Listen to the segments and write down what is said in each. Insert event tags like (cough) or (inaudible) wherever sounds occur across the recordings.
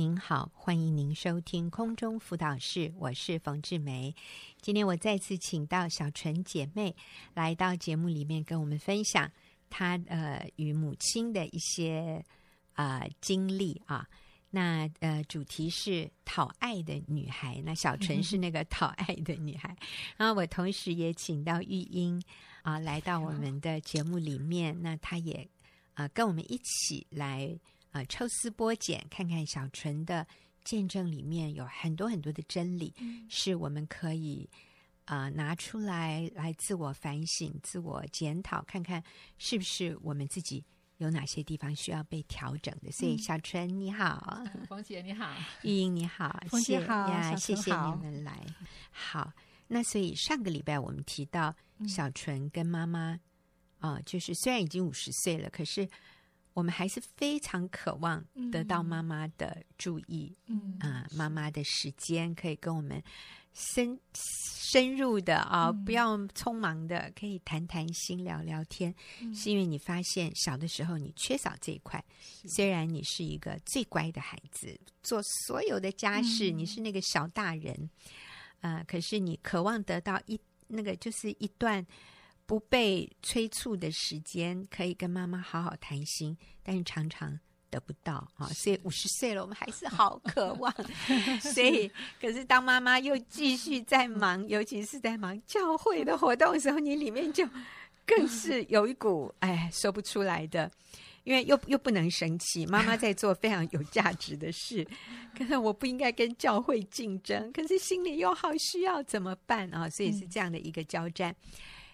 您好，欢迎您收听空中辅导室，我是冯志梅。今天我再次请到小纯姐妹来到节目里面，跟我们分享她呃与母亲的一些啊、呃、经历啊。那呃，主题是讨爱的女孩。那小纯是那个讨爱的女孩。嗯、(laughs) 然后我同时也请到玉英啊、呃，来到我们的节目里面。那她也啊、呃，跟我们一起来啊、呃，抽丝剥茧，看看小纯的见证里面有很多很多的真理，嗯、是我们可以啊、呃、拿出来来自我反省、自我检讨，看看是不是我们自己。有哪些地方需要被调整的？所以小纯你好，(laughs) 冯姐你好，玉英你好，(laughs) 冯姐好呀，谢谢你们来。好，那所以上个礼拜我们提到小纯跟妈妈啊、呃，就是虽然已经五十岁了，可是我们还是非常渴望得到妈妈的注意，嗯啊、呃，妈妈的时间可以跟我们。深深入的啊、哦，不要匆忙的，可以谈谈心、聊聊天，嗯、是因为你发现小的时候你缺少这一块。虽然你是一个最乖的孩子，做所有的家事，嗯、你是那个小大人，啊、呃，可是你渴望得到一那个就是一段不被催促的时间，可以跟妈妈好好谈心，但是常常。得不到啊，所以五十岁了，我们还是好渴望。(laughs) 所以，可是当妈妈又继续在忙，尤其是在忙教会的活动的时候，你里面就更是有一股哎说不出来的，因为又又不能生气，妈妈在做非常有价值的事，(laughs) 可是我不应该跟教会竞争，可是心里又好需要，怎么办啊？所以是这样的一个交战。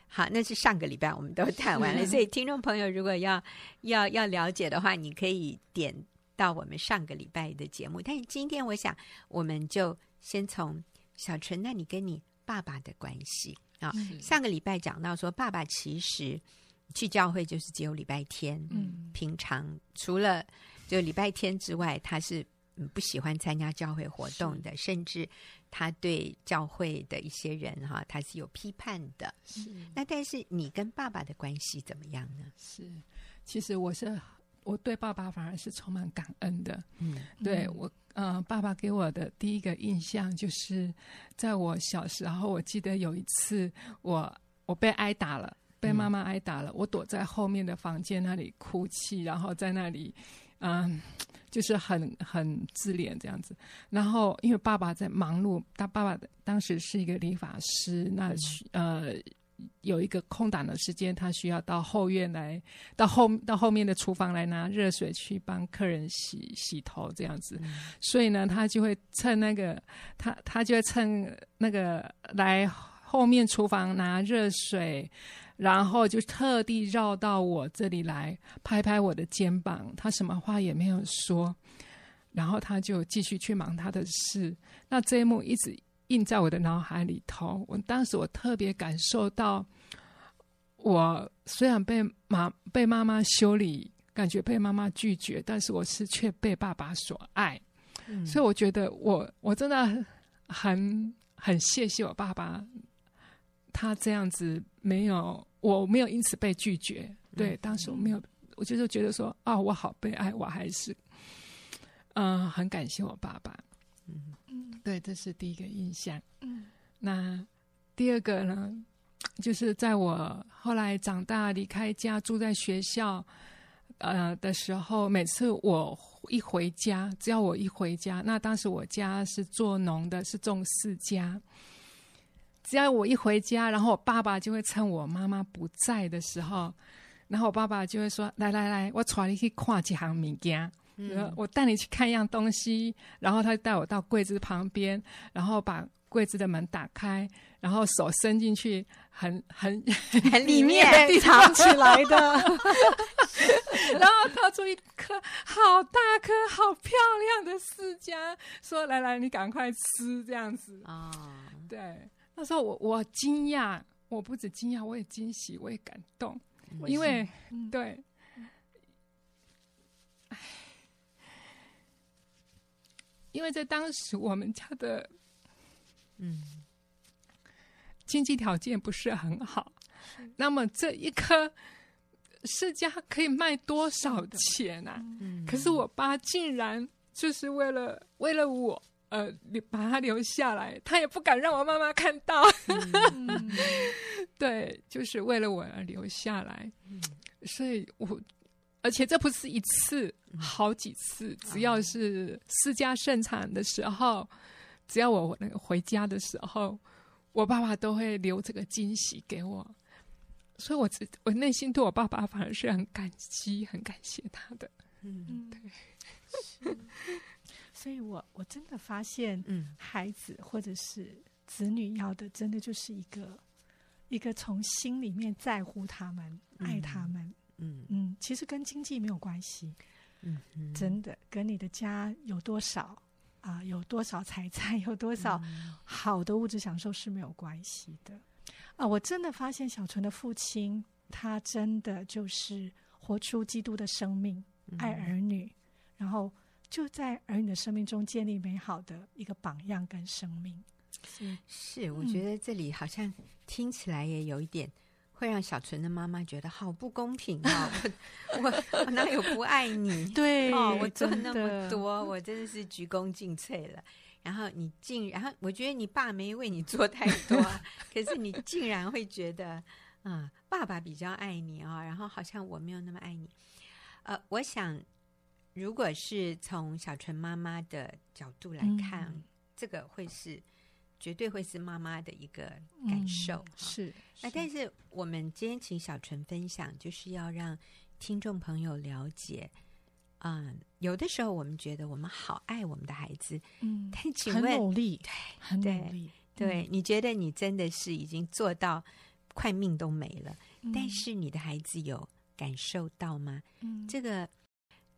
好，那是上个礼拜我们都 (laughs) 谈完了，所以听众朋友如果要要要了解的话，你可以点到我们上个礼拜的节目。但是今天我想，我们就先从小纯，那你跟你爸爸的关系啊，是上个礼拜讲到说，爸爸其实去教会就是只有礼拜天，嗯，平常除了就礼拜天之外，他是。嗯，不喜欢参加教会活动的，甚至他对教会的一些人哈，他是有批判的。是，那但是你跟爸爸的关系怎么样呢？是，其实我是我对爸爸反而是充满感恩的。嗯，对我，嗯、呃，爸爸给我的第一个印象就是，在我小时候，我记得有一次我我被挨打了，被妈妈挨打了，嗯、我躲在后面的房间那里哭泣，然后在那里，嗯。就是很很自恋这样子，然后因为爸爸在忙碌，他爸爸当时是一个理发师，那呃有一个空档的时间，他需要到后院来，到后到后面的厨房来拿热水去帮客人洗洗头这样子，所以呢，他就会趁那个他他就会趁那个来后面厨房拿热水。然后就特地绕到我这里来拍拍我的肩膀，他什么话也没有说，然后他就继续去忙他的事。那这一幕一直印在我的脑海里头。我当时我特别感受到，我虽然被妈被妈妈修理，感觉被妈妈拒绝，但是我是却被爸爸所爱。嗯、所以我觉得我我真的很很谢谢我爸爸。他这样子没有，我没有因此被拒绝。对，当时我没有，我就是觉得说，啊，我好悲哀，我还是，嗯、呃，很感谢我爸爸。嗯嗯，对，这是第一个印象。嗯，那第二个呢，就是在我后来长大离开家住在学校，呃的时候，每次我一回家，只要我一回家，那当时我家是做农的，是种释迦。只要我一回家，然后我爸爸就会趁我妈妈不在的时候，然后我爸爸就会说：“来来来，我带你去看几行物件，嗯、我带你去看一样东西。”然后他就带我到柜子旁边，然后把柜子的门打开，然后手伸进去，很很很里面藏起来的，(laughs) 然后掏出一颗好大颗、好漂亮的释迦，说：“来来，你赶快吃，这样子啊。哦”对。那时候我我惊讶，我不止惊讶，我也惊喜，我也感动，我因为、嗯、对，因为在当时我们家的嗯。经济条件不是很好，那么这一颗世家可以卖多少钱啊？嗯、可是我爸竟然就是为了为了我，呃，把他留下来，他也不敢让我妈妈看到。嗯、(laughs) 对，就是为了我而留下来。嗯、所以我，而且这不是一次，好几次，只要是私家盛产的时候，只要我那个回家的时候，我爸爸都会留这个惊喜给我。所以我自我内心对我爸爸反而是很感激、很感谢他的。嗯，对。(laughs) 是，所以我我真的发现，嗯，孩子或者是子女要的，真的就是一个一个从心里面在乎他们、嗯、爱他们。嗯嗯，其实跟经济没有关系。嗯嗯，真的跟你的家有多少啊，有多少财产，有多少好的物质享受是没有关系的。啊，我真的发现小纯的父亲，他真的就是活出基督的生命，爱儿女。然后就在儿女的生命中建立美好的一个榜样跟生命。是是，我觉得这里好像听起来也有一点会让小纯的妈妈觉得好不公平啊！(laughs) 我我哪有不爱你？对哦，我做那么多，我真的是鞠躬尽瘁了。然后你竟然，然后我觉得你爸没为你做太多，(laughs) 可是你竟然会觉得啊、嗯，爸爸比较爱你啊、哦，然后好像我没有那么爱你。呃，我想。如果是从小纯妈妈的角度来看，嗯、这个会是绝对会是妈妈的一个感受。嗯、是，那但是我们今天请小纯分享，就是要让听众朋友了解，嗯，有的时候我们觉得我们好爱我们的孩子，嗯，但请问，很努力，对，很努力，对，对、嗯，你觉得你真的是已经做到快命都没了，嗯、但是你的孩子有感受到吗？嗯，这个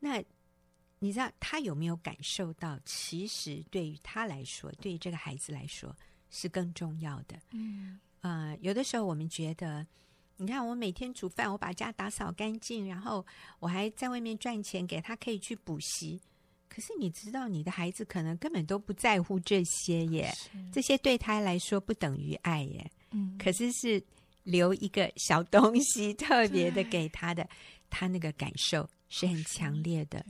那。你知道他有没有感受到？其实对于他来说，对于这个孩子来说是更重要的。嗯，呃，有的时候我们觉得，你看我每天煮饭，我把家打扫干净，然后我还在外面赚钱给他，可以去补习。可是你知道，你的孩子可能根本都不在乎这些耶，这些对他来说不等于爱耶。嗯，可是是留一个小东西特别的给他的，他那个感受是很强烈的。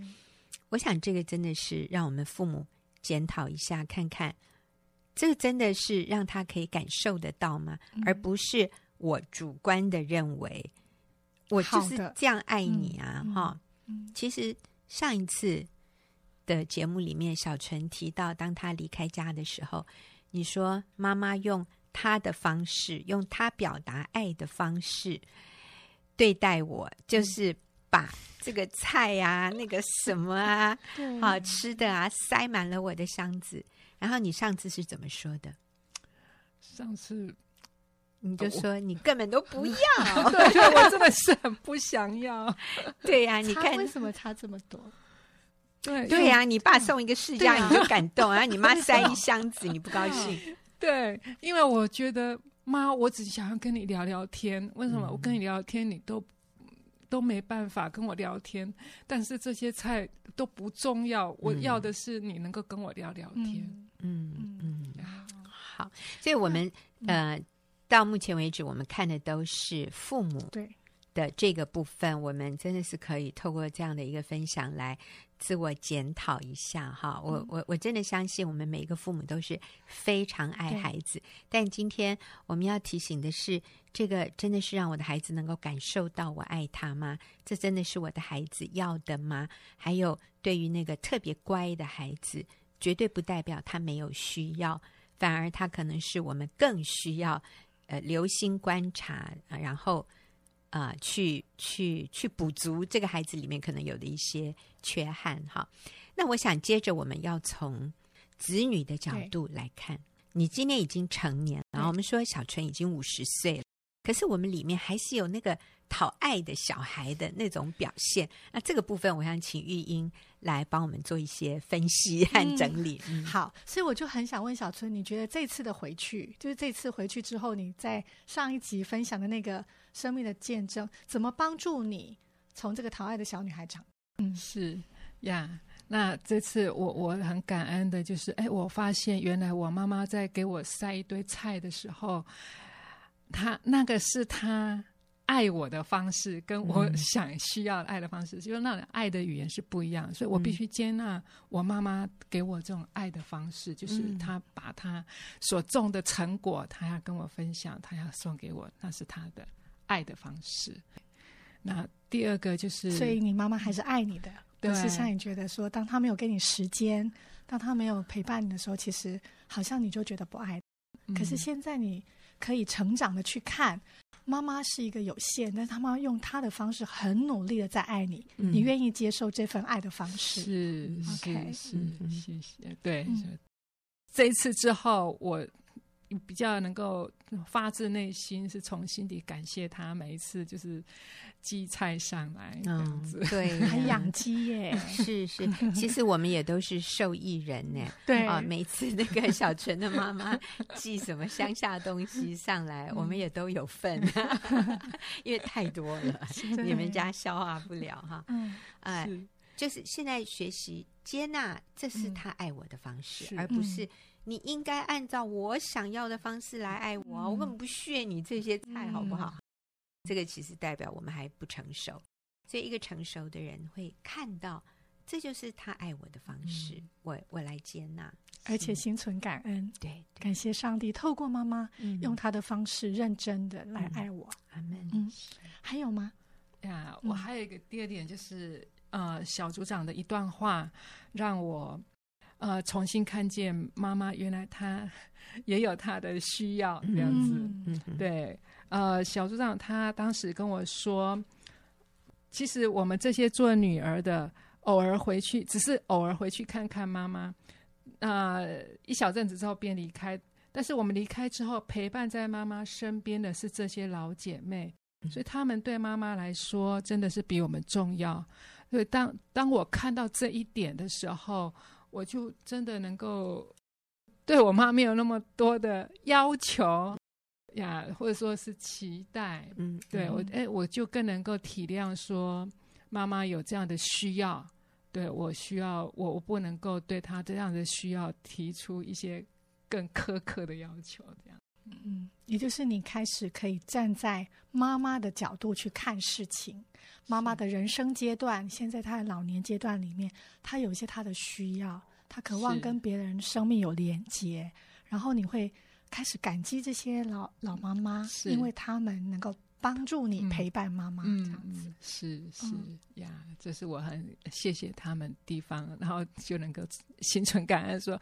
我想这个真的是让我们父母检讨一下，看看这个真的是让他可以感受得到吗？嗯、而不是我主观的认为我就是这样爱你啊！哈、其实上一次的节目里面，小纯提到，当他离开家的时候，你说妈妈用他的方式，用他表达爱的方式对待我，就是。把这个菜呀、啊，那个什么啊，好吃的啊，塞满了我的箱子。然后你上次是怎么说的？上次你就说你根本都不要，(laughs) 对，我真的是很不想要。(laughs) 对呀、啊，你看为什么差这么多？对对呀、啊，你爸送一个世家你就感动，然 (laughs) 后你妈塞一箱子你不高兴。对，因为我觉得妈，我只想要跟你聊聊天。为什么我跟你聊天你都？都没办法跟我聊天，但是这些菜都不重要，我要的是你能够跟我聊聊天。嗯。嗯，嗯，好，所以我们、嗯、呃，到目前为止，我们看的都是父母对。的这个部分，我们真的是可以透过这样的一个分享来。自我检讨一下哈，我我我真的相信我们每一个父母都是非常爱孩子，但今天我们要提醒的是，这个真的是让我的孩子能够感受到我爱他吗？这真的是我的孩子要的吗？还有，对于那个特别乖的孩子，绝对不代表他没有需要，反而他可能是我们更需要呃留心观察，然后。啊、呃，去去去补足这个孩子里面可能有的一些缺憾哈。那我想接着我们要从子女的角度来看，你今年已经成年了，然后我们说小纯已经五十岁了，可是我们里面还是有那个讨爱的小孩的那种表现。那这个部分，我想请玉英来帮我们做一些分析和整理。嗯嗯、好，所以我就很想问小春，你觉得这次的回去，就是这次回去之后，你在上一集分享的那个。生命的见证怎么帮助你从这个讨爱的小女孩长？嗯，是呀。那这次我我很感恩的就是，哎，我发现原来我妈妈在给我塞一堆菜的时候，她那个是他爱我的方式，跟我想需要爱的方式，嗯、就是那种爱的语言是不一样，所以我必须接纳我妈妈给我这种爱的方式，嗯、就是她把她所种的成果，她要跟我分享，她要送给我，那是她的爱的方式。那第二个就是，所以你妈妈还是爱你的，对，是像你觉得说，当他没有给你时间，当他没有陪伴你的时候，其实好像你就觉得不爱。嗯、可是现在你可以成长的去看，妈妈是一个有限，但是她妈妈用她的方式很努力的在爱你，嗯、你愿意接受这份爱的方式？是，OK，是，谢谢。对，嗯、这一次之后我。比较能够发自内心，是从心底感谢他每一次就是寄菜上来这样子，嗯、对，还养鸡耶，是是，(laughs) 其实我们也都是受益人呢。对。啊，每次那个小纯的妈妈寄什么乡下东西上来，我们也都有份，(laughs) 因为太多了，你们家消化不了哈。嗯，哎，就是现在学习接纳，这是他爱我的方式，而不是。你应该按照我想要的方式来爱我，嗯、我根本不屑你这些菜，好不好？嗯、这个其实代表我们还不成熟，所以一个成熟的人会看到，这就是他爱我的方式，嗯、我我来接纳，而且心存感恩，对，对，感谢上帝透过妈妈用他的方式认真的来爱我。阿门。嗯，还有吗？呀，我还有一个第二点就是，呃，小组长的一段话让我。呃，重新看见妈妈，原来她也有她的需要，这样子。嗯嗯、对，呃，小组长他当时跟我说，其实我们这些做女儿的，偶尔回去，只是偶尔回去看看妈妈，那、呃、一小阵子之后便离开。但是我们离开之后，陪伴在妈妈身边的是这些老姐妹，所以她们对妈妈来说真的是比我们重要。所以当当我看到这一点的时候，我就真的能够对我妈没有那么多的要求呀，或者说是期待。嗯，对我，哎，我就更能够体谅说妈妈有这样的需要，对我需要，我我不能够对她这样的需要提出一些更苛刻的要求，这样。嗯，也就是你开始可以站在妈妈的角度去看事情。妈妈的人生阶段，现在她的老年阶段里面，她有一些她的需要，她渴望跟别人生命有连接。然后你会开始感激这些老老妈妈，是因为他们能够帮助你陪伴妈妈这样子。是是呀，这是我很谢谢他们地方，然后就能够心存感恩说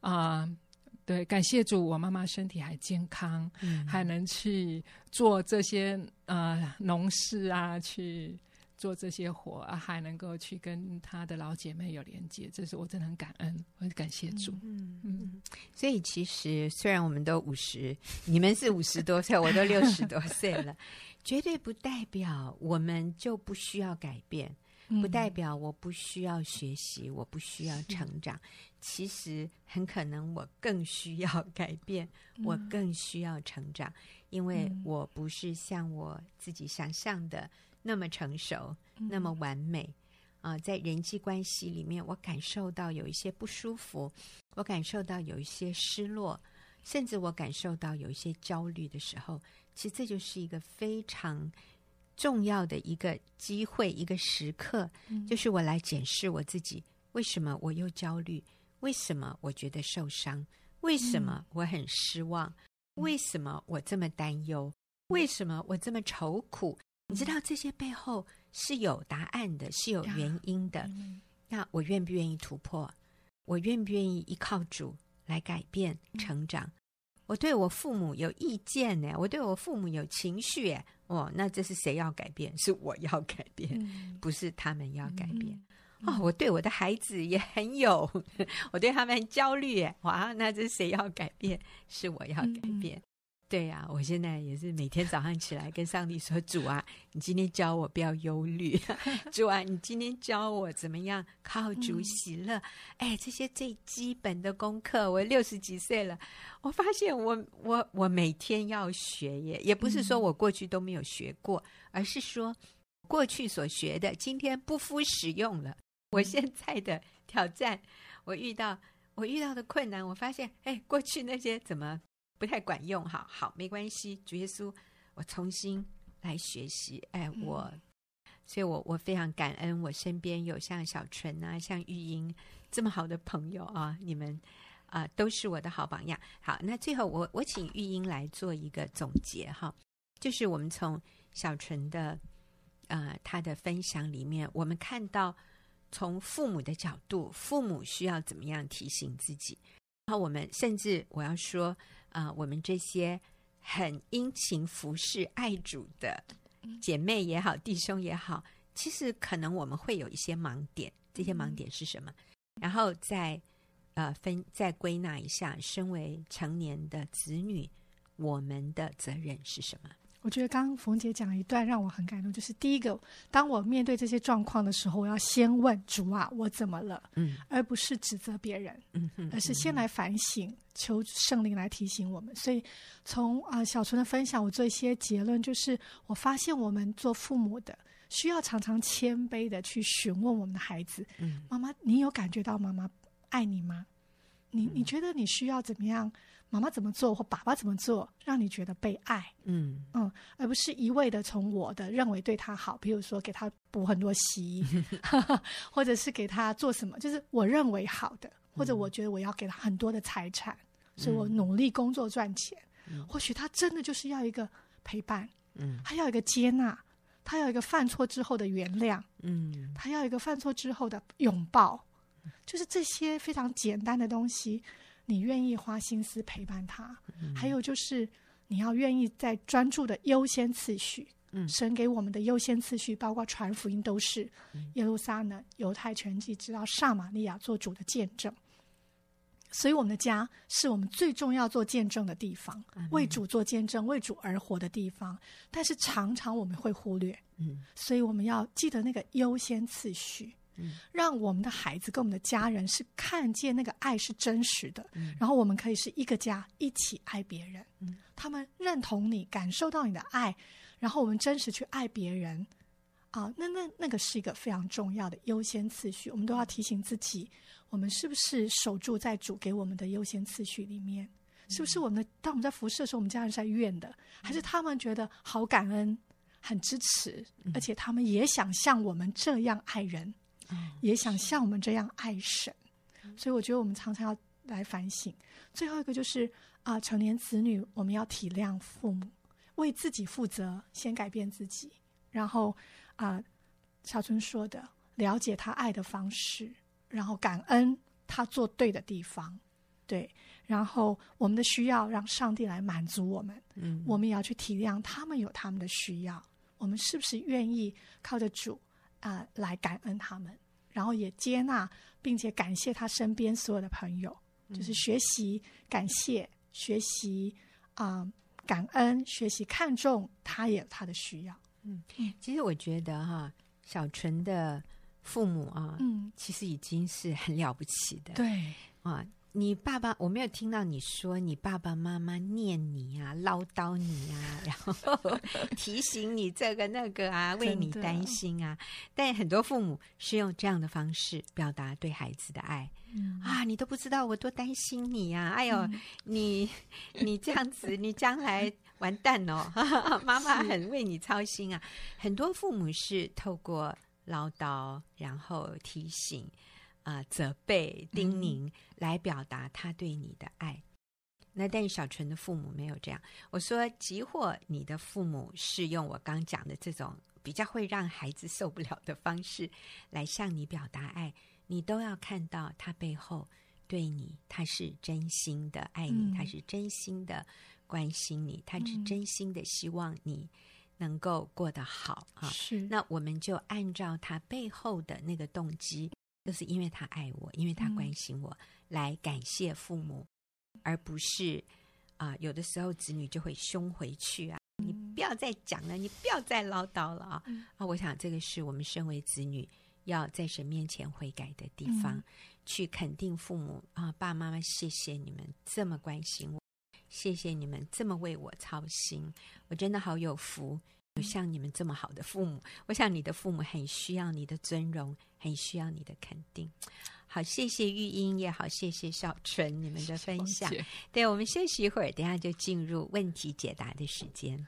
啊。呃对，感谢主，我妈妈身体还健康，嗯、还能去做这些呃农事啊，去做这些活啊，还能够去跟她的老姐妹有连接，这是我真的很感恩，我很感谢主。嗯嗯，嗯，所以其实虽然我们都五十，你们是五十多岁，我都六十多岁了，绝对不代表我们就不需要改变。不代表我不需要学习，我不需要成长。其实很可能我更需要改变，我更需要成长，因为我不是像我自己想象的那么成熟，那么完美。啊，在人际关系里面，我感受到有一些不舒服，我感受到有一些失落，甚至我感受到有一些焦虑的时候，其实这就是一个非常。重要的一个机会，一个时刻，就是我来检视我自己：为什么我又焦虑？为什么我觉得受伤？为什么我很失望？为什么我这么担忧？为什么我这么愁苦？你知道这些背后是有答案的，是有原因的。那我愿不愿意突破？我愿不愿意依靠主来改变、成长？我对我父母有意见呢，我对我父母有情绪，哦，那这是谁要改变？是我要改变，嗯、不是他们要改变。嗯、哦，我对我的孩子也很有，我对他们很焦虑，哇，那这谁要改变？是我要改变。嗯对呀、啊，我现在也是每天早上起来跟上帝说：“主啊，你今天教我不要忧虑；(laughs) 主啊，你今天教我怎么样靠主喜乐。嗯”哎，这些最基本的功课，我六十几岁了，我发现我我我每天要学耶，也不是说我过去都没有学过，嗯、而是说过去所学的今天不敷使用了。(laughs) 我现在的挑战，我遇到我遇到的困难，我发现哎，过去那些怎么？不太管用，哈，好，没关系。主耶稣，我重新来学习。哎，我，嗯、所以我我非常感恩，我身边有像小纯啊，像玉英这么好的朋友啊，你们啊、呃、都是我的好榜样。好，那最后我我请玉英来做一个总结哈，就是我们从小纯的呃他的分享里面，我们看到从父母的角度，父母需要怎么样提醒自己。然后我们甚至我要说，啊、呃，我们这些很殷勤服侍爱主的姐妹也好，弟兄也好，其实可能我们会有一些盲点。这些盲点是什么？然后再呃分再归纳一下，身为成年的子女，我们的责任是什么？我觉得刚刚冯姐讲一段让我很感动，就是第一个，当我面对这些状况的时候，我要先问主啊，我怎么了？嗯，而不是指责别人，嗯哼，而是先来反省，求圣灵来提醒我们。所以从啊、呃、小纯的分享，我做一些结论，就是我发现我们做父母的需要常常谦卑的去询问我们的孩子，嗯，妈妈，你有感觉到妈妈爱你吗？你你觉得你需要怎么样？妈妈怎么做或爸爸怎么做，让你觉得被爱？嗯嗯，而不是一味的从我的认为对他好，比如说给他补很多习，(laughs) (laughs) 或者是给他做什么，就是我认为好的，或者我觉得我要给他很多的财产，嗯、所以我努力工作赚钱。嗯、或许他真的就是要一个陪伴，嗯，他要一个接纳，他要一个犯错之后的原谅，嗯，他要一个犯错之后的拥抱，就是这些非常简单的东西。你愿意花心思陪伴他，嗯、还有就是你要愿意在专注的优先次序。嗯，神给我们的优先次序，包括传福音，都是耶路撒冷、犹太全地，直到撒玛利亚做主的见证。所以，我们的家是我们最重要做见证的地方，嗯、为主做见证、为主而活的地方。但是，常常我们会忽略。嗯，所以我们要记得那个优先次序。让我们的孩子跟我们的家人是看见那个爱是真实的，嗯、然后我们可以是一个家一起爱别人。嗯、他们认同你，感受到你的爱，然后我们真实去爱别人啊，那那那个是一个非常重要的优先次序。我们都要提醒自己，我们是不是守住在主给我们的优先次序里面？嗯、是不是我们的当我们在服侍的时候，我们家人是在怨的，还是他们觉得好感恩、很支持，嗯、而且他们也想像我们这样爱人？也想像我们这样爱神，所以我觉得我们常常要来反省。最后一个就是啊、呃，成年子女我们要体谅父母，为自己负责，先改变自己。然后啊、呃，小春说的，了解他爱的方式，然后感恩他做对的地方，对。然后我们的需要让上帝来满足我们，嗯，我们也要去体谅他们有他们的需要。我们是不是愿意靠着主？啊、呃，来感恩他们，然后也接纳并且感谢他身边所有的朋友，嗯、就是学习感谢、学习啊、呃、感恩、学习看重他也有他的需要。嗯，其实我觉得哈，小纯的父母啊，嗯，其实已经是很了不起的，对啊。你爸爸，我没有听到你说你爸爸妈妈念你啊，唠叨你啊，然后提醒你这个那个啊，为你担心啊。但很多父母是用这样的方式表达对孩子的爱。嗯、啊，你都不知道我多担心你呀、啊！哎呦，嗯、你你这样子，你将来完蛋哦！(laughs) 妈妈很为你操心啊。很多父母是透过唠叨，然后提醒。啊、呃，责备、叮咛来表达他对你的爱。嗯、那但是小纯的父母没有这样。我说，即或你的父母是用我刚讲的这种比较会让孩子受不了的方式来向你表达爱，你都要看到他背后对你，他是真心的爱你，嗯、他是真心的关心你，他是真心的希望你能够过得好、嗯、啊。是，那我们就按照他背后的那个动机。就是因为他爱我，因为他关心我，嗯、来感谢父母，而不是啊、呃，有的时候子女就会凶回去啊！嗯、你不要再讲了，你不要再唠叨了啊！嗯、啊，我想这个是我们身为子女要在神面前悔改的地方，嗯、去肯定父母啊，爸爸妈妈，谢谢你们这么关心我，谢谢你们这么为我操心，我真的好有福。有像你们这么好的父母，我想你的父母很需要你的尊荣，很需要你的肯定。好，谢谢玉英，也好，谢谢小纯你们的分享。对，我们休息一会儿，等下就进入问题解答的时间。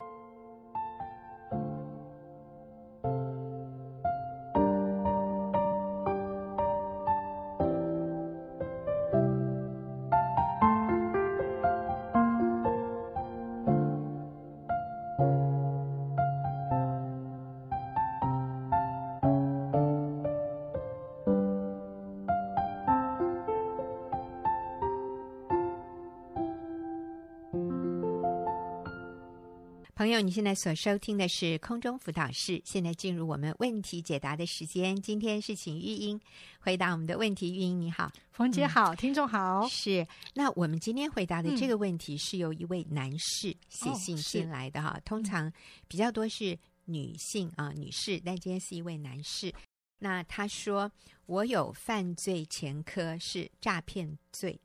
友，你现在所收听的是空中辅导室。现在进入我们问题解答的时间。今天是请玉英回答我们的问题。玉英你好，冯姐好，嗯、听众好。是，那我们今天回答的这个问题是由一位男士写信进来的哈。哦、通常比较多是女性啊，女士，但今天是一位男士。那他说，我有犯罪前科，是诈骗罪。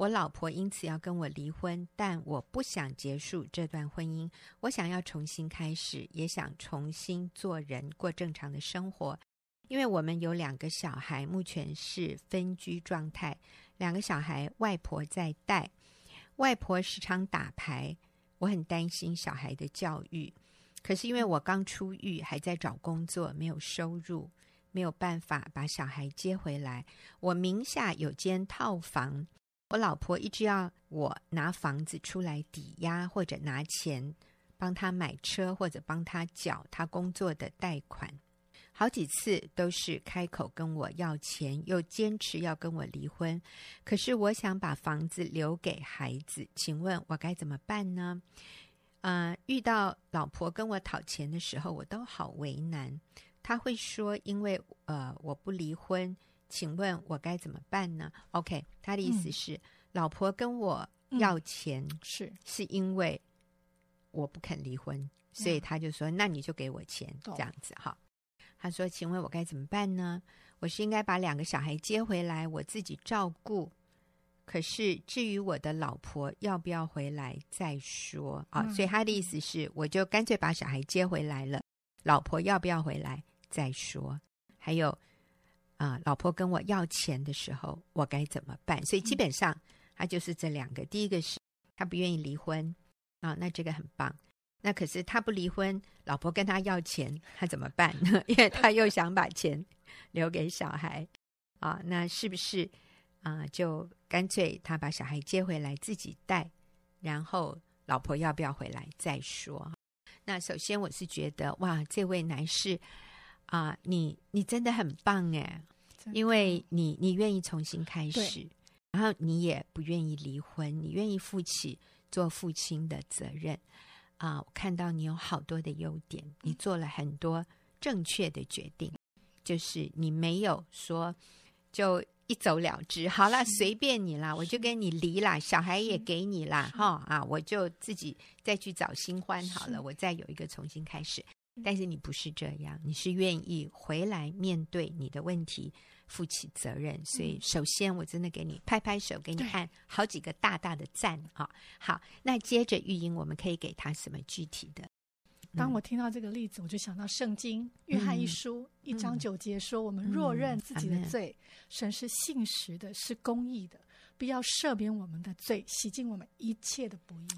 我老婆因此要跟我离婚，但我不想结束这段婚姻。我想要重新开始，也想重新做人，过正常的生活。因为我们有两个小孩，目前是分居状态。两个小孩外婆在带，外婆时常打牌，我很担心小孩的教育。可是因为我刚出狱，还在找工作，没有收入，没有办法把小孩接回来。我名下有间套房。我老婆一直要我拿房子出来抵押，或者拿钱帮她买车，或者帮她缴她工作的贷款。好几次都是开口跟我要钱，又坚持要跟我离婚。可是我想把房子留给孩子，请问我该怎么办呢？呃，遇到老婆跟我讨钱的时候，我都好为难。他会说，因为呃我不离婚。请问我该怎么办呢？OK，他的意思是，嗯、老婆跟我要钱，是是因为我不肯离婚，嗯、所以他就说，那你就给我钱，嗯、这样子哈。他说，请问我该怎么办呢？我是应该把两个小孩接回来，我自己照顾。可是至于我的老婆要不要回来再说啊。所以他的意思是，我就干脆把小孩接回来了，老婆要不要回来再说。还有。啊，老婆跟我要钱的时候，我该怎么办？所以基本上他就是这两个。第一个是他不愿意离婚啊，那这个很棒。那可是他不离婚，老婆跟他要钱，他怎么办呢？(laughs) 因为他又想把钱 (laughs) 留给小孩啊，那是不是啊？就干脆他把小孩接回来自己带，然后老婆要不要回来再说？那首先我是觉得哇，这位男士啊，你你真的很棒哎。因为你你愿意重新开始，然后你也不愿意离婚，你愿意负起做父亲的责任。啊！我看到你有好多的优点，你做了很多正确的决定，就是你没有说就一走了之，好了，随便你啦，我就跟你离啦，小孩也给你啦，哈啊，我就自己再去找新欢好了，我再有一个重新开始。但是你不是这样，你是愿意回来面对你的问题，负起责任。所以，首先我真的给你拍拍手，给你按好几个大大的赞啊！好，那接着玉英，我们可以给他什么具体的？当我听到这个例子，我就想到圣经《约翰一书》一章九节说：“我们若认自己的罪，神是信实的，是公义的，必要赦免我们的罪，洗净我们一切的不义。”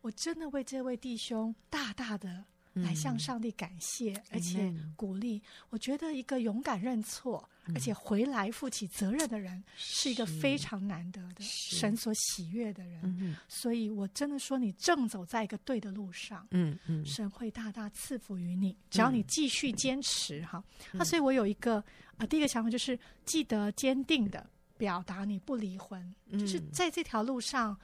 我真的为这位弟兄大大的。来向上帝感谢，而且鼓励。我觉得一个勇敢认错，而且回来负起责任的人，是一个非常难得的神所喜悦的人。所以，我真的说，你正走在一个对的路上。嗯嗯，神会大大赐福于你，只要你继续坚持哈。那所以我有一个啊，第一个想法就是，记得坚定的表达你不离婚，就是在这条路上。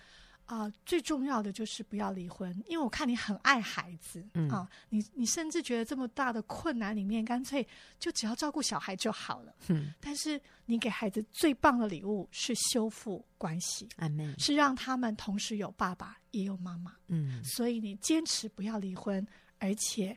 啊、呃，最重要的就是不要离婚，因为我看你很爱孩子，嗯、啊，你你甚至觉得这么大的困难里面，干脆就只要照顾小孩就好了。嗯，但是你给孩子最棒的礼物是修复关系是让他们同时有爸爸也有妈妈。嗯，所以你坚持不要离婚，而且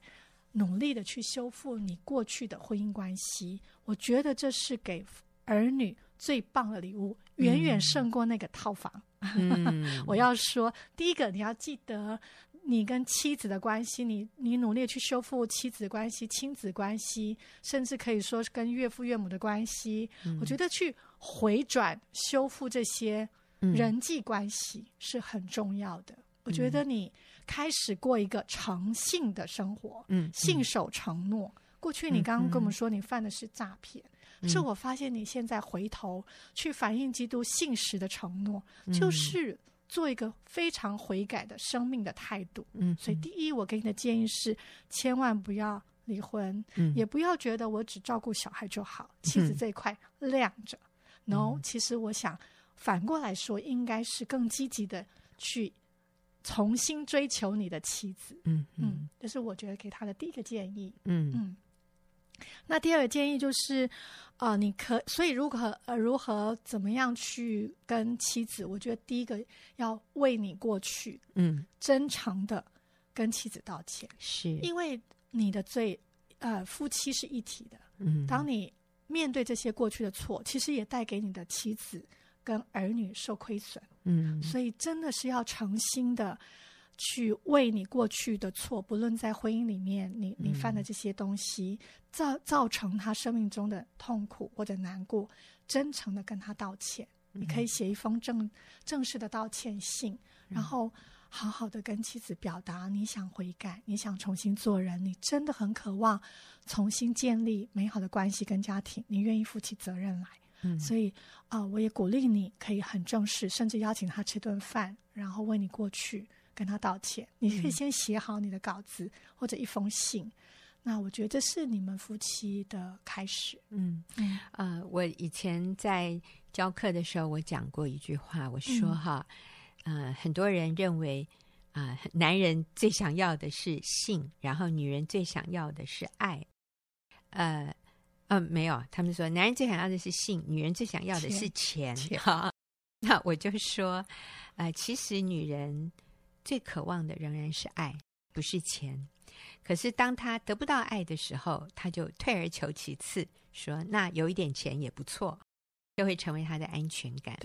努力的去修复你过去的婚姻关系，我觉得这是给儿女最棒的礼物，远远胜过那个套房。嗯、(laughs) 我要说，第一个你要记得你跟妻子的关系，你你努力去修复妻子关系、亲子关系，甚至可以说是跟岳父岳母的关系。嗯、我觉得去回转修复这些人际关系是很重要的。嗯、我觉得你开始过一个诚信的生活，嗯，信守承诺。过去你刚刚跟我们说你犯的是诈骗。是我发现你现在回头去反映基督信实的承诺，嗯、就是做一个非常悔改的生命的态度。嗯，所以第一，我给你的建议是，千万不要离婚，嗯、也不要觉得我只照顾小孩就好，妻子这一块晾着。No，、嗯、其实我想反过来说，应该是更积极的去重新追求你的妻子。嗯嗯，这、就是我觉得给他的第一个建议。嗯嗯。那第二个建议就是，呃，你可所以如何呃如何怎么样去跟妻子？我觉得第一个要为你过去，嗯，真诚的跟妻子道歉，是。因为你的罪，呃，夫妻是一体的，嗯，当你面对这些过去的错，其实也带给你的妻子跟儿女受亏损，嗯，所以真的是要诚心的。去为你过去的错，不论在婚姻里面，你你犯的这些东西，造造成他生命中的痛苦或者难过，真诚的跟他道歉。你可以写一封正正式的道歉信，然后好好的跟妻子表达你想悔改，你想重新做人，你真的很渴望重新建立美好的关系跟家庭，你愿意负起责任来。嗯，所以啊，呃，我也鼓励你可以很正式，甚至邀请他吃顿饭，然后为你过去。跟他道歉，你可以先写好你的稿子、嗯、或者一封信。那我觉得这是你们夫妻的开始。嗯嗯呃，我以前在教课的时候，我讲过一句话，我说哈，嗯、呃，很多人认为啊、呃，男人最想要的是性，然后女人最想要的是爱。呃呃，没有，他们说男人最想要的是性，女人最想要的是钱。哈，(laughs) 那我就说，呃，其实女人。最渴望的仍然是爱，不是钱。可是当他得不到爱的时候，他就退而求其次，说：“那有一点钱也不错。”就会成为他的安全感。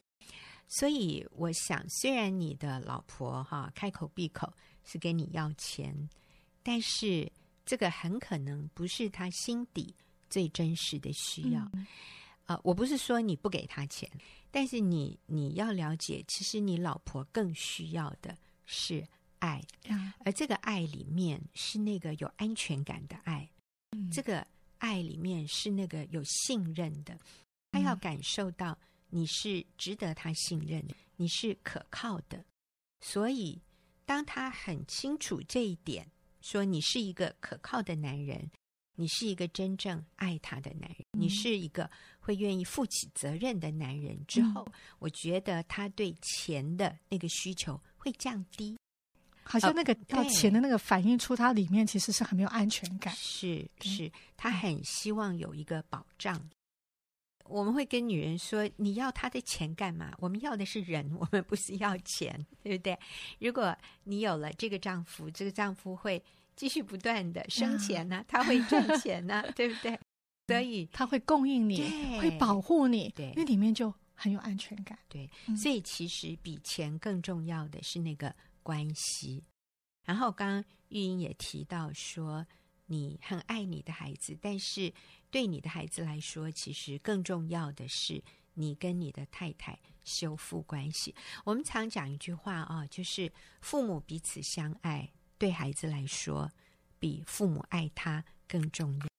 所以，我想，虽然你的老婆哈开口闭口是跟你要钱，但是这个很可能不是他心底最真实的需要。嗯、呃，我不是说你不给他钱，但是你你要了解，其实你老婆更需要的。是爱，而这个爱里面是那个有安全感的爱，嗯、这个爱里面是那个有信任的，他要感受到你是值得他信任的，你是可靠的。所以，当他很清楚这一点，说你是一个可靠的男人，你是一个真正爱他的男人，嗯、你是一个会愿意负起责任的男人之后，嗯、我觉得他对钱的那个需求。会降低，好像那个要钱的那个反映出他里面其实是很没有安全感。是是，他很希望有一个保障。嗯、我们会跟女人说：“你要他的钱干嘛？我们要的是人，(laughs) 我们不是要钱，对不对？如果你有了这个丈夫，这个丈夫会继续不断的生钱呢、啊，他会赚钱呢、啊，对不对？(laughs) 所以他会供应你，会保护你，对，因为里面就。”很有安全感，对，所以其实比钱更重要的是那个关系。然后刚刚玉英也提到说，你很爱你的孩子，但是对你的孩子来说，其实更重要的是你跟你的太太修复关系。我们常讲一句话啊，就是父母彼此相爱，对孩子来说，比父母爱他更重要。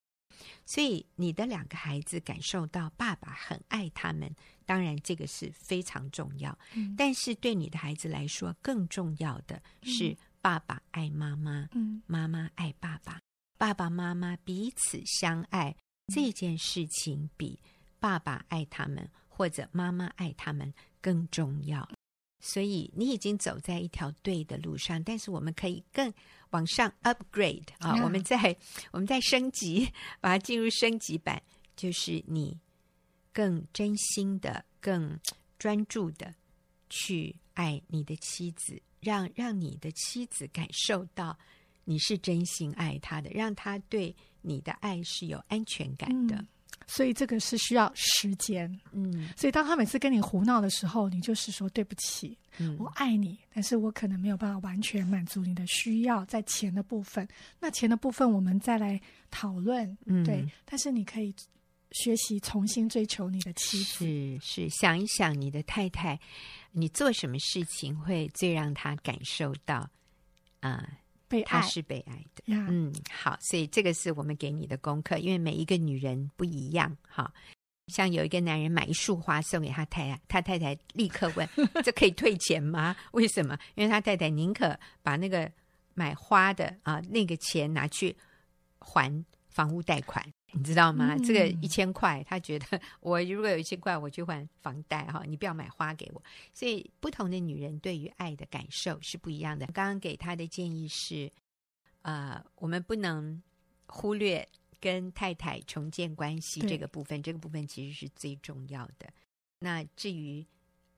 所以你的两个孩子感受到爸爸很爱他们，当然这个是非常重要。嗯、但是对你的孩子来说，更重要的是爸爸爱妈妈，嗯、妈妈爱爸爸，爸爸妈妈彼此相爱，嗯、这件事情比爸爸爱他们或者妈妈爱他们更重要。所以你已经走在一条对的路上，但是我们可以更往上 upgrade 啊.我们在 (laughs) 我们在升级，(laughs) 把它进入升级版，就是你更真心的、更专注的去爱你的妻子，让让你的妻子感受到你是真心爱她的，让她对你的爱是有安全感的。嗯所以这个是需要时间，嗯，所以当他每次跟你胡闹的时候，你就是说对不起，嗯，我爱你，但是我可能没有办法完全满足你的需要，在钱的部分，那钱的部分我们再来讨论，嗯，对，但是你可以学习重新追求你的妻子，是是，想一想你的太太，你做什么事情会最让她感受到啊？呃被爱，他是被爱的。嗯，好，所以这个是我们给你的功课，因为每一个女人不一样。哈，像有一个男人买一束花送给他太太，他太太立刻问：(laughs) “这可以退钱吗？”为什么？因为他太太宁可把那个买花的啊那个钱拿去还房屋贷款，你知道吗？嗯、这个一千块，他觉得我如果有一千块，我去还房贷哈，你不要买花给我。所以不同的女人对于爱的感受是不一样的。刚刚给他的建议是，呃，我们不能忽略跟太太重建关系这个部分，这个部分其实是最重要的。那至于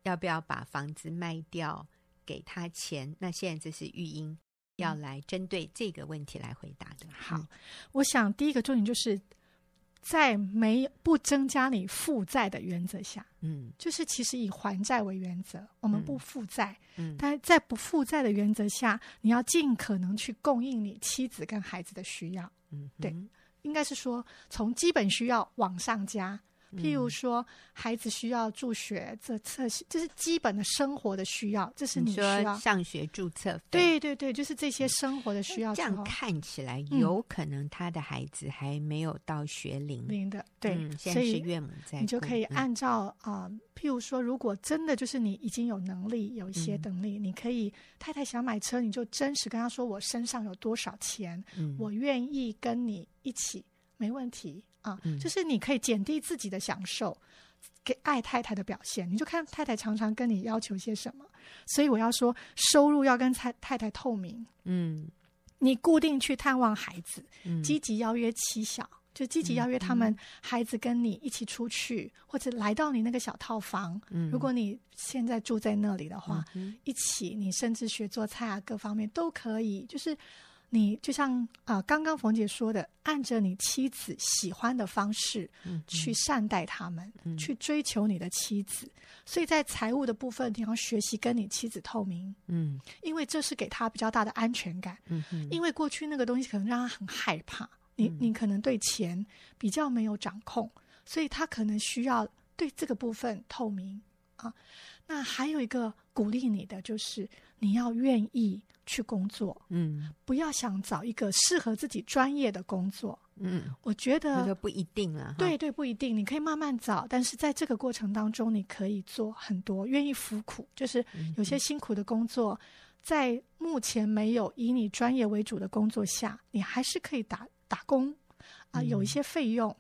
要不要把房子卖掉给他钱，那现在这是育英要来针对这个问题来回答的。好，我想第一个重点就是。在没不增加你负债的原则下，嗯，就是其实以还债为原则，我们不负债，嗯，但在不负债的原则下，你要尽可能去供应你妻子跟孩子的需要，嗯，对，应该是说从基本需要往上加。譬如说，孩子需要助学，这册这是基本的生活的需要，这是你需要你上学注册。对对对，就是这些生活的需要。这样看起来，有可能他的孩子还没有到学龄龄的，对，嗯、现在是岳母在，你就可以按照啊、呃，譬如说，如果真的就是你已经有能力，有一些能力，嗯、你可以太太想买车，你就真实跟他说，我身上有多少钱，嗯、我愿意跟你一起，没问题。啊，就是你可以减低自己的享受，给爱太太的表现。你就看太太常常跟你要求些什么，所以我要说，收入要跟太太太透明。嗯，你固定去探望孩子，嗯、积极邀约妻小，就积极邀约他们孩子跟你一起出去，嗯、或者来到你那个小套房。嗯，如果你现在住在那里的话，嗯、一起，你甚至学做菜啊，各方面都可以，就是。你就像啊、呃，刚刚冯姐说的，按着你妻子喜欢的方式去善待他们，去追求你的妻子。所以在财务的部分，你要学习跟你妻子透明，嗯，因为这是给他比较大的安全感。嗯嗯、因为过去那个东西可能让他很害怕，你你可能对钱比较没有掌控，所以他可能需要对这个部分透明啊。那还有一个鼓励你的就是你要愿意。去工作，嗯，不要想找一个适合自己专业的工作，嗯，我觉得不一定了，对对，不一定，你可以慢慢找，但是在这个过程当中，你可以做很多，愿意服苦，就是有些辛苦的工作，在目前没有以你专业为主的工作下，你还是可以打打工啊，有一些费用。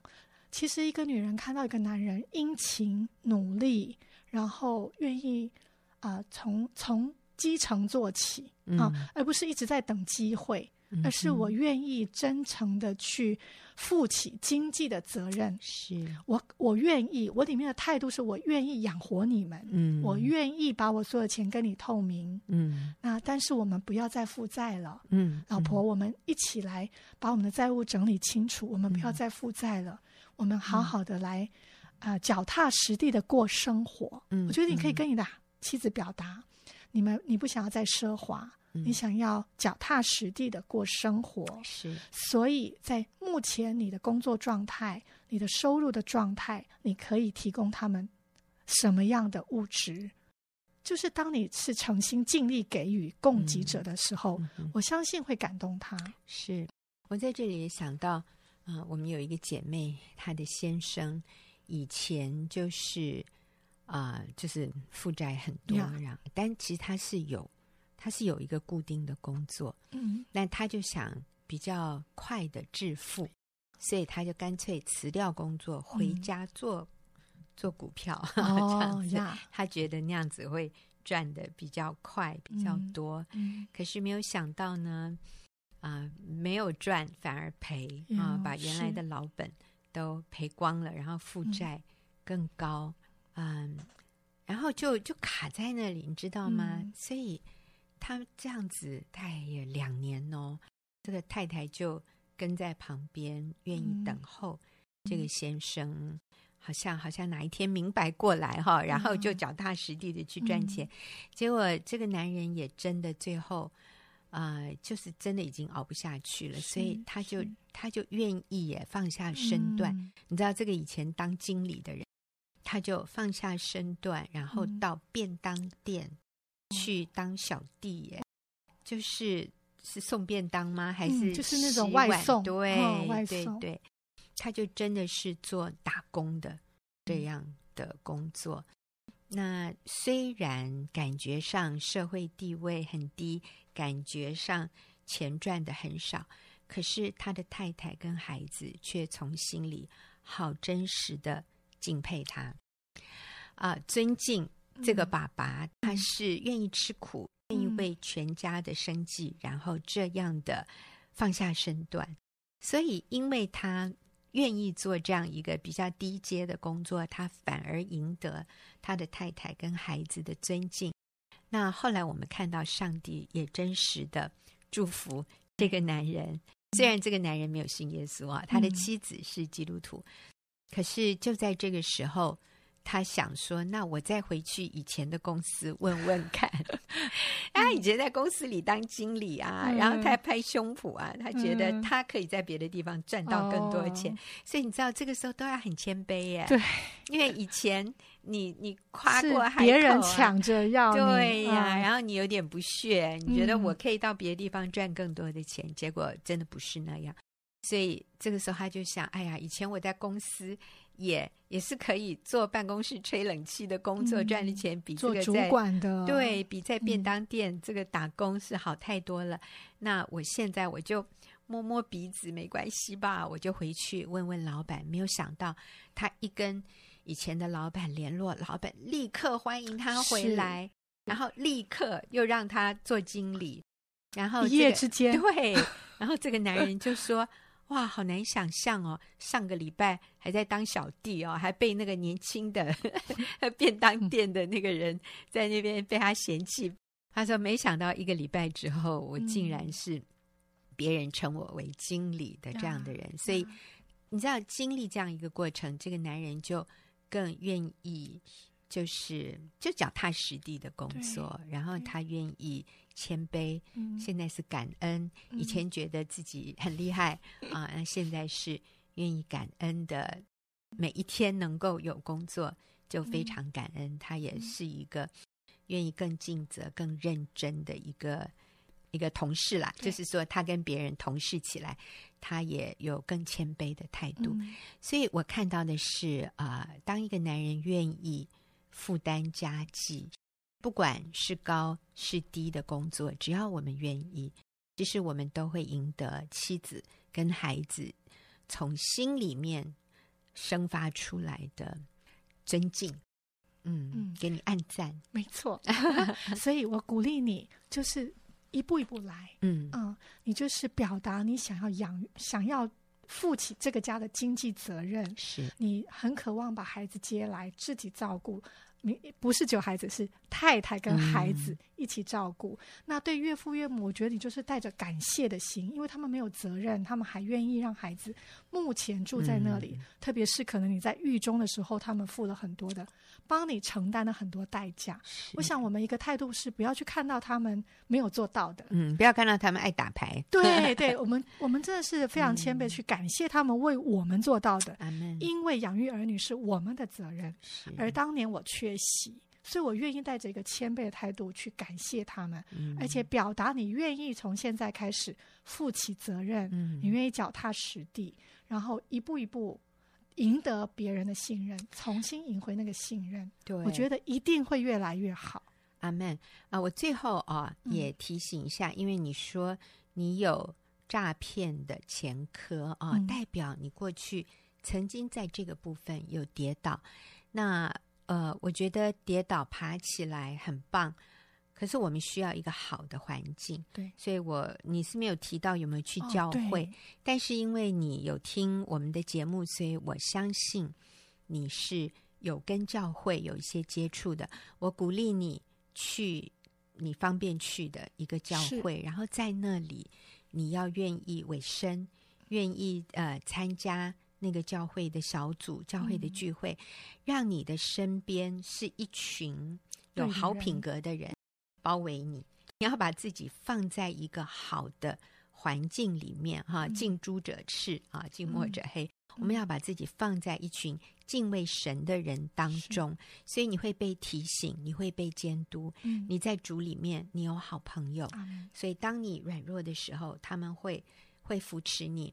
其实一个女人看到一个男人殷勤努力，然后愿意啊，从从。基层做起啊，而不是一直在等机会，嗯、而是我愿意真诚的去负起经济的责任。是。我，我愿意，我里面的态度是我愿意养活你们，嗯，我愿意把我所有钱跟你透明，嗯，那但是我们不要再负债了，嗯，老婆，我们一起来把我们的债务整理清楚，我们不要再负债了，嗯、我们好好的来啊、呃，脚踏实地的过生活。嗯，我觉得你可以跟你的妻子表达。你们，你不想要再奢华，嗯、你想要脚踏实地的过生活，是。所以在目前你的工作状态、你的收入的状态，你可以提供他们什么样的物质？就是当你是诚心尽力给予供给者的时候，嗯嗯、我相信会感动他。是我在这里也想到，啊、呃，我们有一个姐妹，她的先生以前就是。啊、呃，就是负债很多，然.但其实他是有，他是有一个固定的工作，嗯，那他就想比较快的致富，所以他就干脆辞掉工作，回家做、嗯、做股票，oh, 这样子.他觉得那样子会赚的比较快，比较多。嗯，可是没有想到呢，啊、呃，没有赚反而赔啊把原来的老本都赔光了，然后负债更高。嗯嗯，然后就就卡在那里，你知道吗？嗯、所以他这样子，大概也两年哦。这个太太就跟在旁边，愿意等候这个先生，嗯、好像好像哪一天明白过来哈，然后就脚踏实地的去赚钱。嗯、结果这个男人也真的最后啊、呃，就是真的已经熬不下去了，所以他就他就愿意也放下身段。嗯、你知道，这个以前当经理的人。他就放下身段，然后到便当店去当小弟耶，嗯、就是是送便当吗？还是就是那种外送？对，外送。对对，他就真的是做打工的这样的工作。嗯、那虽然感觉上社会地位很低，感觉上钱赚的很少，可是他的太太跟孩子却从心里好真实的敬佩他，啊、呃，尊敬这个爸爸，嗯、他是愿意吃苦，愿意为全家的生计，嗯、然后这样的放下身段。所以，因为他愿意做这样一个比较低阶的工作，他反而赢得他的太太跟孩子的尊敬。那后来我们看到上帝也真实的祝福这个男人，虽然这个男人没有信耶稣啊，他的妻子是基督徒，可是就在这个时候。他想说：“那我再回去以前的公司问问看。他 (laughs) 以前在公司里当经理啊，嗯、然后他还拍胸脯啊，他觉得他可以在别的地方赚到更多钱。嗯、所以你知道，这个时候都要很谦卑耶。对，因为以前你你夸过海口、啊，别人抢着要，对呀、啊，嗯、然后你有点不屑，你觉得我可以到别的地方赚更多的钱，结果真的不是那样。所以这个时候他就想：哎呀，以前我在公司。”也也是可以做办公室吹冷气的工作，赚的钱比这个主管的对比在便当店这个打工是好太多了。那我现在我就摸摸鼻子，没关系吧？我就回去问问老板。没有想到他一跟以前的老板联络，老板立刻欢迎他回来，然后立刻又让他做经理，然后一夜之间对，然后这个男人就说。哇，好难想象哦！上个礼拜还在当小弟哦，还被那个年轻的 (laughs) 便当店的那个人在那边被他嫌弃。他说：“没想到一个礼拜之后，我竟然是别人称我为经理的这样的人。嗯”所以你知道，经历这样一个过程，这个男人就更愿意，就是就脚踏实地的工作，然后他愿意。谦卑，现在是感恩。以前觉得自己很厉害 (laughs) 啊，那现在是愿意感恩的。每一天能够有工作，就非常感恩。他也是一个愿意更尽责、更认真的一个一个同事啦。就是说，他跟别人同事起来，他也有更谦卑的态度。所以我看到的是啊，当一个男人愿意负担家计。不管是高是低的工作，只要我们愿意，其实我们都会赢得妻子跟孩子从心里面生发出来的尊敬。嗯，嗯，给你按赞，没错。(laughs) 所以我鼓励你，就是一步一步来。嗯嗯，你就是表达你想要养、想要负起这个家的经济责任，是你很渴望把孩子接来自己照顾。你不是只有孩子，是太太跟孩子一起照顾。嗯、那对岳父岳母，我觉得你就是带着感谢的心，因为他们没有责任，他们还愿意让孩子目前住在那里。嗯、特别是可能你在狱中的时候，他们付了很多的，帮你承担了很多代价。我想，我们一个态度是不要去看到他们没有做到的，嗯，不要看到他们爱打牌。对，(laughs) 对，我们我们真的是非常谦卑去感谢他们为我们做到的。嗯、因为养育儿女是我们的责任，而当年我缺。学习，所以我愿意带着一个谦卑的态度去感谢他们，嗯、而且表达你愿意从现在开始负起责任，嗯、你愿意脚踏实地，然后一步一步赢得别人的信任，重新赢回那个信任。对，我觉得一定会越来越好。阿门啊！我最后啊也提醒一下，嗯、因为你说你有诈骗的前科啊，嗯、代表你过去曾经在这个部分有跌倒，那。呃，我觉得跌倒爬起来很棒，可是我们需要一个好的环境。对，所以我你是没有提到有没有去教会，哦、但是因为你有听我们的节目，所以我相信你是有跟教会有一些接触的。我鼓励你去你方便去的一个教会，然后在那里你要愿意委身，愿意呃参加。那个教会的小组、教会的聚会，嗯、让你的身边是一群有好品格的人包围你。你要把自己放在一个好的环境里面，哈、嗯，近朱者赤啊，近墨者黑。嗯、我们要把自己放在一群敬畏神的人当中，所以你会被提醒，你会被监督。嗯、你在主里面，你有好朋友，嗯、所以当你软弱的时候，他们会会扶持你。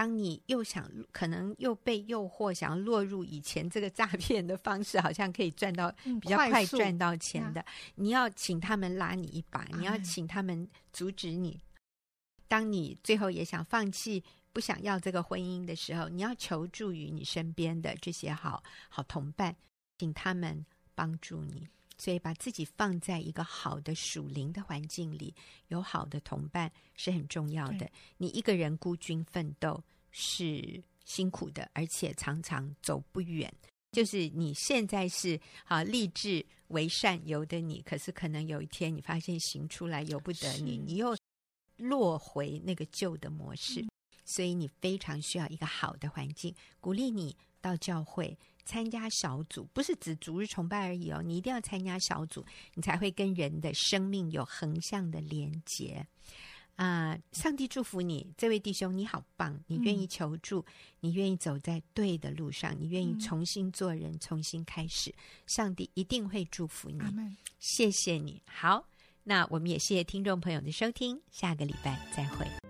当你又想可能又被诱惑，想要落入以前这个诈 (laughs) 骗的方式，好像可以赚到比较快赚到钱的，嗯、你要请他们拉你一把，嗯、你要请他们阻止你。当你最后也想放弃，不想要这个婚姻的时候，你要求助于你身边的这些好好同伴，请他们帮助你。所以，把自己放在一个好的属灵的环境里，有好的同伴是很重要的。你一个人孤军奋斗是辛苦的，而且常常走不远。就是你现在是啊立志为善由的你，可是可能有一天你发现行出来由不得你，你又落回那个旧的模式。嗯。所以你非常需要一个好的环境，鼓励你到教会。参加小组不是指逐日崇拜而已哦，你一定要参加小组，你才会跟人的生命有横向的连接啊、呃！上帝祝福你，这位弟兄，你好棒，你愿意求助，嗯、你愿意走在对的路上，你愿意重新做人，嗯、重新开始，上帝一定会祝福你。谢谢你。好，那我们也谢谢听众朋友的收听，下个礼拜再会。